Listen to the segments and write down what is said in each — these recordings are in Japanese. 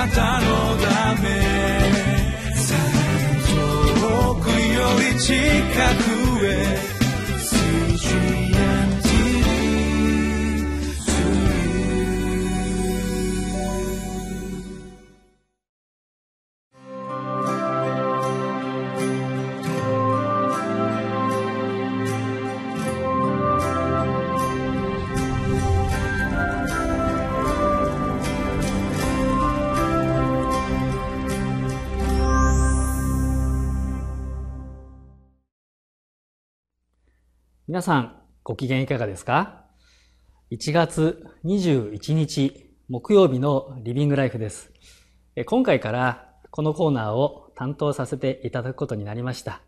なたのため。遠くより近く。皆さん、ご機嫌いかがですか ?1 月21日木曜日のリビングライフです。今回からこのコーナーを担当させていただくことになりました。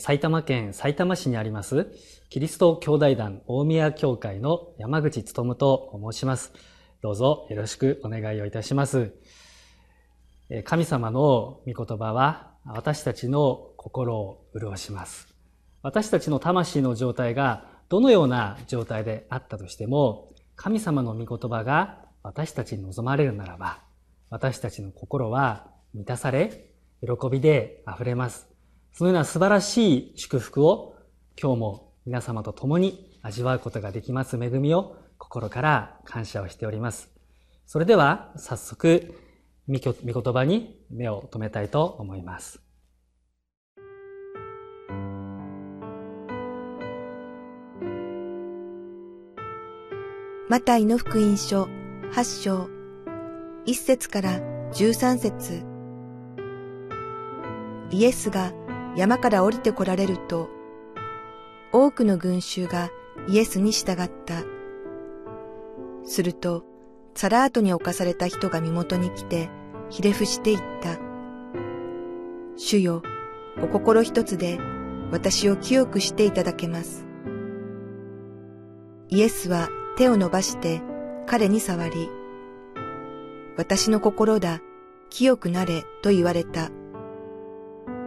埼玉県埼玉市にありますキリスト兄弟団大宮教会の山口努と申します。どうぞよろしくお願いをいたします。神様の御言葉は私たちの心を潤します。私たちの魂の状態がどのような状態であったとしても、神様の御言葉が私たちに望まれるならば、私たちの心は満たされ、喜びで溢れます。そのような素晴らしい祝福を今日も皆様と共に味わうことができます恵みを心から感謝をしております。それでは早速、御言葉に目を留めたいと思います。マタイの福音書8章1節から13節イエスが山から降りて来られると、多くの群衆がイエスに従った。すると、サラートに侵された人が身元に来て、ひれ伏していった。主よ、お心一つで私を清くしていただけます。イエスは手を伸ばして彼に触り、私の心だ、清くなれと言われた。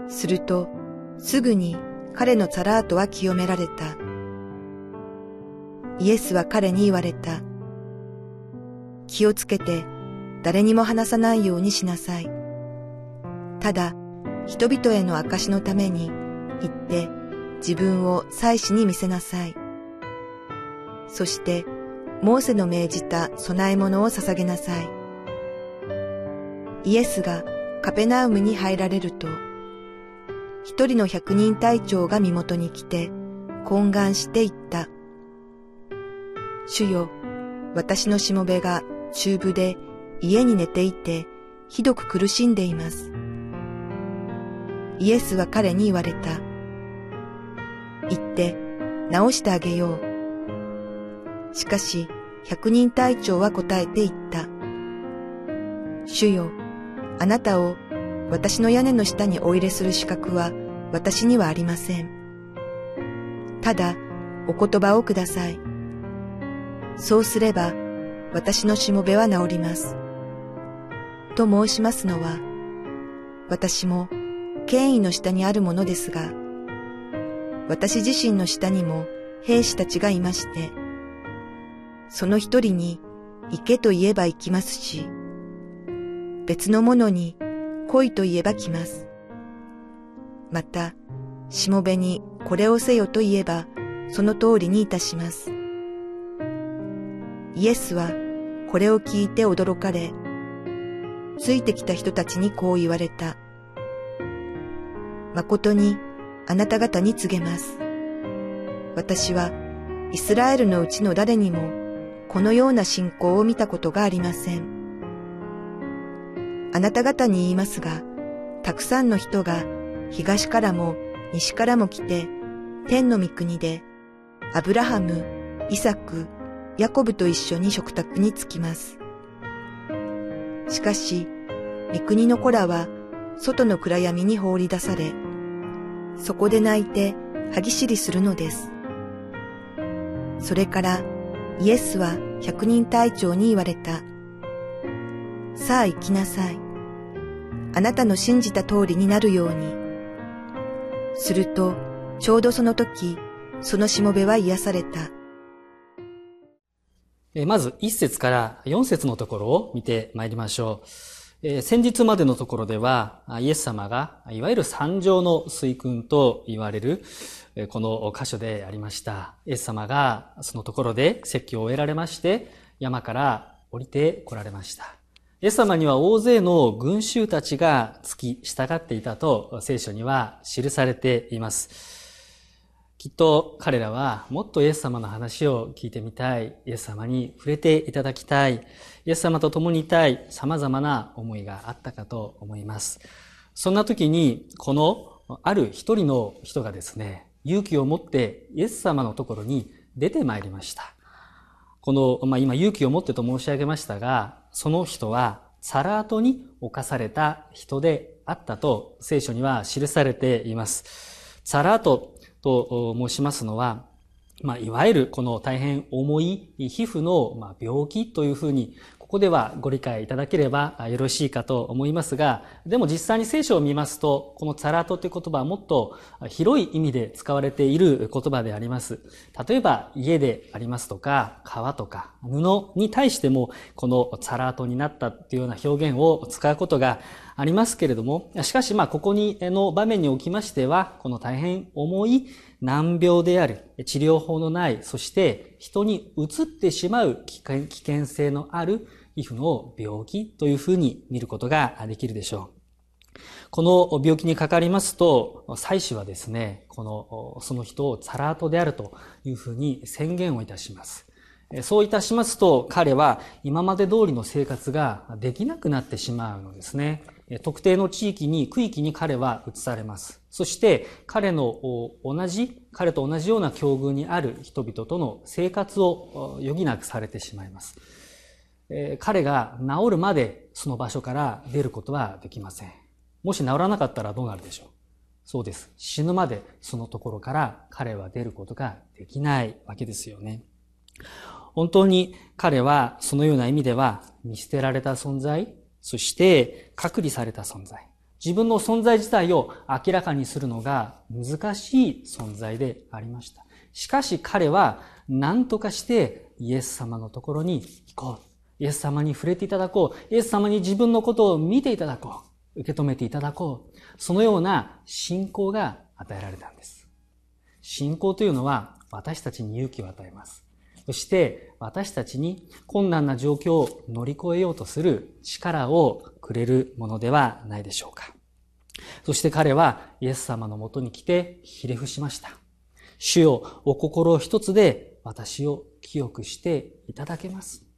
すると、すぐに彼のサラートは清められた。イエスは彼に言われた。気をつけて誰にも話さないようにしなさい。ただ、人々への証のために行って自分を祭司に見せなさい。そしてモーセの命じた供え物を捧げなさい。イエスがカペナウムに入られると、一人の百人隊長が身元に来て、懇願して言った。主よ、私のしもべが中部で家に寝ていて、ひどく苦しんでいます。イエスは彼に言われた。行って、治してあげよう。しかし、百人隊長は答えて言った。主よ、あなたを私の屋根の下にお入れする資格は私にはありません。ただ、お言葉をください。そうすれば、私のしもべは治ります。と申しますのは、私も権威の下にあるものですが、私自身の下にも兵士たちがいまして、その一人に行けと言えば行きますし、別のものに来いと言えば来ます。また、しもべにこれをせよと言えば、その通りにいたします。イエスはこれを聞いて驚かれ、ついてきた人たちにこう言われた。誠にあなた方に告げます。私はイスラエルのうちの誰にもこのような信仰を見たことがありません。あなた方に言いますが、たくさんの人が東からも西からも来て、天の御国で、アブラハム、イサク、ヤコブと一緒に食卓に着きます。しかし、御国の子らは外の暗闇に放り出され、そこで泣いて歯ぎしりするのです。それからイエスは百人隊長に言われた。さあ行きなさい。あなたの信じた通りになるように。すると、ちょうどその時、そのしもべは癒された。まず一節から四節のところを見てまいりましょえー、先日までのところでは、イエス様が、いわゆる三条の水訓と言われる、この箇所でありました。イエス様がそのところで説教を終えられまして、山から降りて来られました。イエス様には大勢の群衆たちが付き従っていたと聖書には記されています。きっと彼らはもっとイエス様の話を聞いてみたい、イエス様に触れていただきたい、イエス様と共にいたい様々な思いがあったかと思います。そんな時に、このある一人の人がですね、勇気を持ってイエス様のところに出てまいりました。この、まあ、今勇気を持ってと申し上げましたが、その人はサラートに侵された人であったと聖書には記されています。サラートと申しますのは、まあ、いわゆるこの大変重い皮膚の病気というふうにここではご理解いただければよろしいかと思いますが、でも実際に聖書を見ますと、このツァラートという言葉はもっと広い意味で使われている言葉であります。例えば家でありますとか、革とか布に対しても、このツァラートになったというような表現を使うことがありますけれども、しかしまあここにの場面におきましては、この大変重い難病である、治療法のない、そして人に移ってしまう危険性のある皮膚の病気というふうに見ることができるでしょう。この病気にかかりますと、妻子はですね、この、その人をサラートであるというふうに宣言をいたします。そういたしますと、彼は今まで通りの生活ができなくなってしまうのですね。特定の地域に、区域に彼は移されます。そして、彼の同じ、彼と同じような境遇にある人々との生活を余儀なくされてしまいます。え彼が治るまでその場所から出ることはできません。もし治らなかったらどうなるでしょう？そうです。死ぬまでそのところから彼は出ることができないわけですよね。本当に彼はそのような意味では見捨てられた存在、そして隔離された存在。自分の存在自体を明らかにするのが難しい存在でありました。しかし彼は何とかしてイエス様のところに行こう。イエス様に触れていただこう。イエス様に自分のことを見ていただこう。受け止めていただこう。そのような信仰が与えられたんです。信仰というのは私たちに勇気を与えます。そして私たちに困難な状況を乗り越えようとする力をくれるものではないでしょうか。そして彼はイエス様のもとに来てひれ伏しました。主よ、お心を一つで私を清くしていただけます。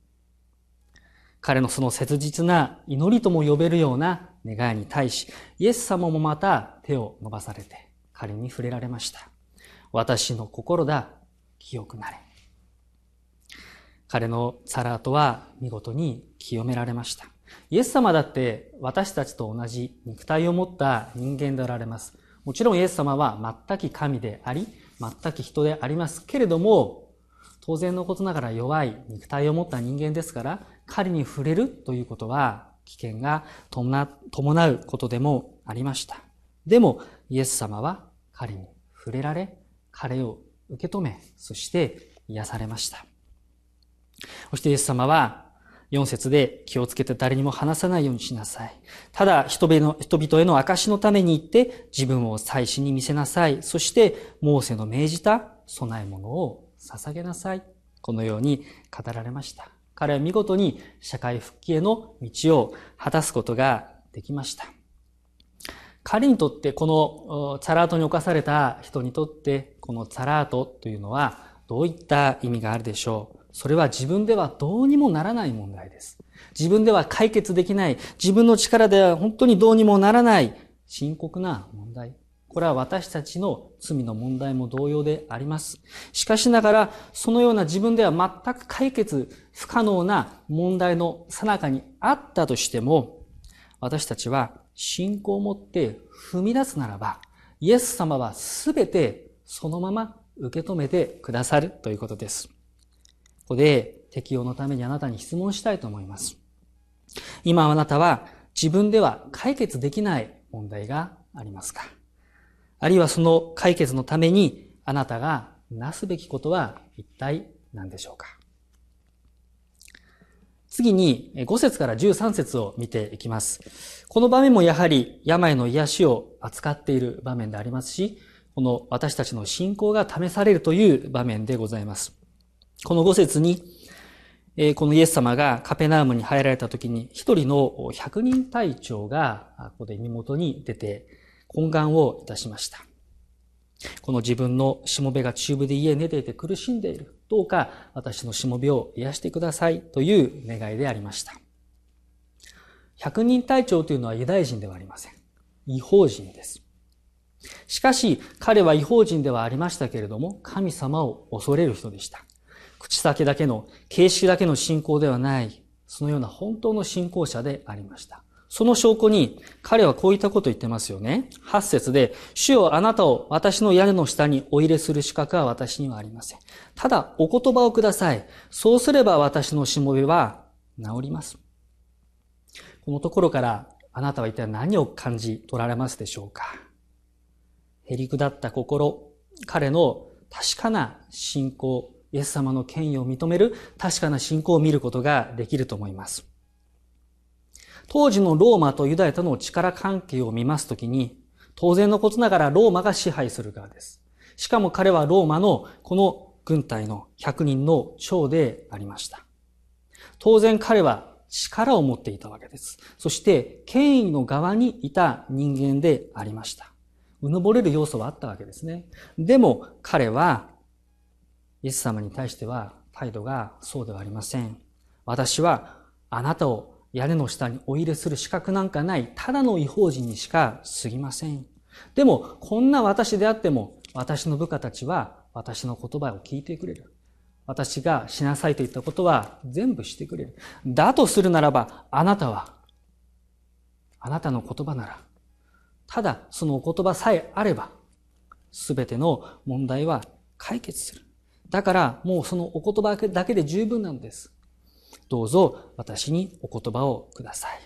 彼のその切実な祈りとも呼べるような願いに対し、イエス様もまた手を伸ばされて彼に触れられました。私の心だ、清くなれ。彼のサラートは見事に清められました。イエス様だって私たちと同じ肉体を持った人間でおられます。もちろんイエス様は全く神であり、全く人でありますけれども、当然のことながら弱い肉体を持った人間ですから、彼に触れるということは危険が伴うことでもありました。でも、イエス様は彼に触れられ、彼を受け止め、そして癒されました。そしてイエス様は、4節で気をつけて誰にも話さないようにしなさい。ただ人々への証のために行って自分を祭司に見せなさい。そしてモーセの命じた供え物を捧げなさい。このように語られました。彼は見事に社会復帰への道を果たすことができました。彼にとってこのツァラートに侵された人にとってこのツァラートというのはどういった意味があるでしょうそれは自分ではどうにもならない問題です。自分では解決できない、自分の力では本当にどうにもならない深刻な問題。これは私たちの罪の問題も同様であります。しかしながら、そのような自分では全く解決不可能な問題の最中にあったとしても、私たちは信仰を持って踏み出すならば、イエス様はすべてそのまま受け止めてくださるということです。ここで適用のためにあなたに質問したいと思います。今あなたは自分では解決できない問題がありますか？あるいはその解決のためにあなたがなすべきことは一体何でしょうか？次に5節から13節を見ていきます。この場面もやはり病の癒しを扱っている場面でありますし、この私たちの信仰が試されるという場面でございます。この5節に、このイエス様がカペナームに入られた時に、一人の百人隊長がここで身元に出て懇願をいたしました。この自分のしもべが中部で家に寝ていて苦しんでいる。どうか私のしもべを癒してくださいという願いでありました。百人隊長というのはユダヤ人ではありません。違法人です。しかし、彼は違法人ではありましたけれども、神様を恐れる人でした。口先だけの、形式だけの信仰ではない、そのような本当の信仰者でありました。その証拠に、彼はこういったことを言ってますよね。8節で、主よあなたを私の屋根の下にお入れする資格は私にはありません。ただ、お言葉をください。そうすれば私のしもべは治ります。このところから、あなたは一体何を感じ取られますでしょうかへりくだった心、彼の確かな信仰、イエス様の権威を認める確かな信仰を見ることができると思います。当時のローマとユダヤとの力関係を見ますときに、当然のことながらローマが支配する側です。しかも彼はローマのこの軍隊の100人の長でありました。当然彼は力を持っていたわけです。そして権威の側にいた人間でありました。うぬぼれる要素はあったわけですね。でも彼はイエス様に対しては態度がそうではありません。私はあなたを屋根の下にお入れする資格なんかない、ただの違法人にしか過ぎません。でも、こんな私であっても、私の部下たちは私の言葉を聞いてくれる。私がしなさいと言ったことは全部してくれる。だとするならば、あなたは、あなたの言葉なら、ただそのお言葉さえあれば、すべての問題は解決する。だからもうそのお言葉だけで十分なんです。どうぞ私にお言葉をください。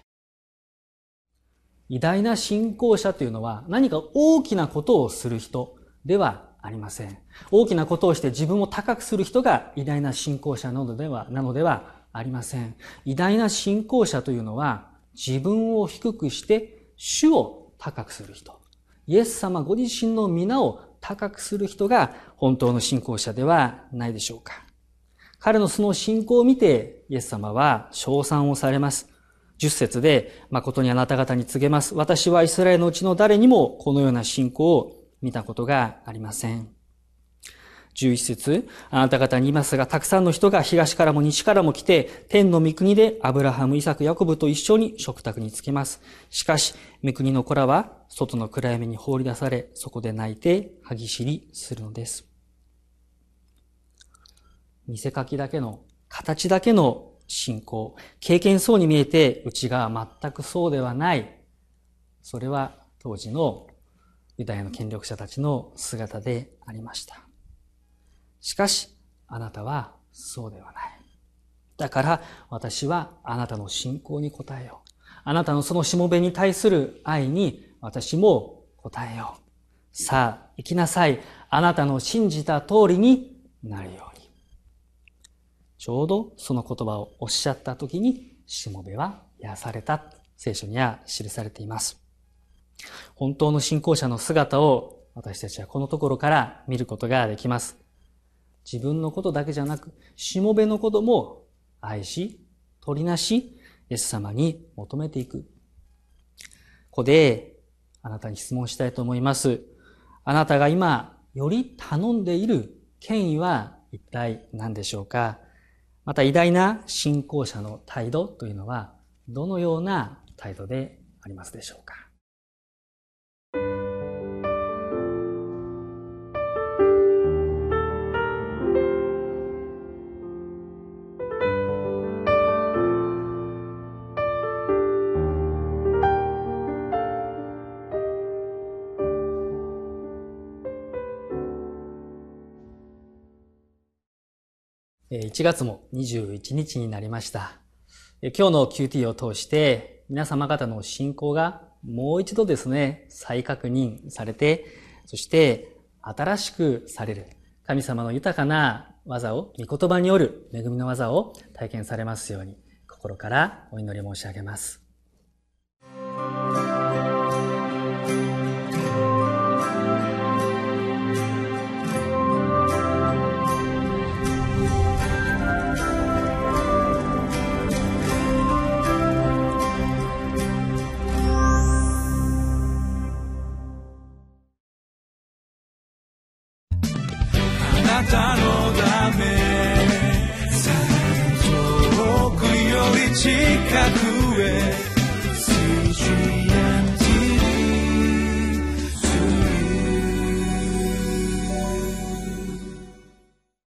偉大な信仰者というのは何か大きなことをする人ではありません。大きなことをして自分を高くする人が偉大な信仰者なのでは、なのではありません。偉大な信仰者というのは自分を低くして主を高くする人。イエス様ご自身の皆を高くする人が本当の信仰者ではないでしょうか。彼のその信仰を見て、イエス様は称賛をされます。十節で、誠にあなた方に告げます。私はイスラエルのうちの誰にもこのような信仰を見たことがありません。十一節、あなた方に言いますが、たくさんの人が東からも西からも来て、天の御国でアブラハム、イサク、ヤコブと一緒に食卓につきます。しかし、御国の子らは外の暗闇に放り出され、そこで泣いて歯ぎしりするのです。見せかきだけの、形だけの信仰、経験そうに見えて、内側全くそうではない。それは当時のユダヤの権力者たちの姿でありました。しかし、あなたはそうではない。だから私はあなたの信仰に応えよう。あなたのそのしもべに対する愛に私も応えよう。さあ、行きなさい。あなたの信じた通りになるよう。ちょうどその言葉をおっしゃった時に、しもべは癒された。聖書には記されています。本当の信仰者の姿を私たちはこのところから見ることができます。自分のことだけじゃなく、しもべのことも愛し、取りなし、イエス様に求めていく。ここで、あなたに質問したいと思います。あなたが今、より頼んでいる権威は一体何でしょうか？また偉大な信仰者の態度というのはどのような態度でありますでしょうか？1月も21日になりました。今日の QT を通して皆様方の信仰がもう一度ですね、再確認されて、そして新しくされる神様の豊かな技を、御言葉による恵みの技を体験されますように心からお祈り申し上げます。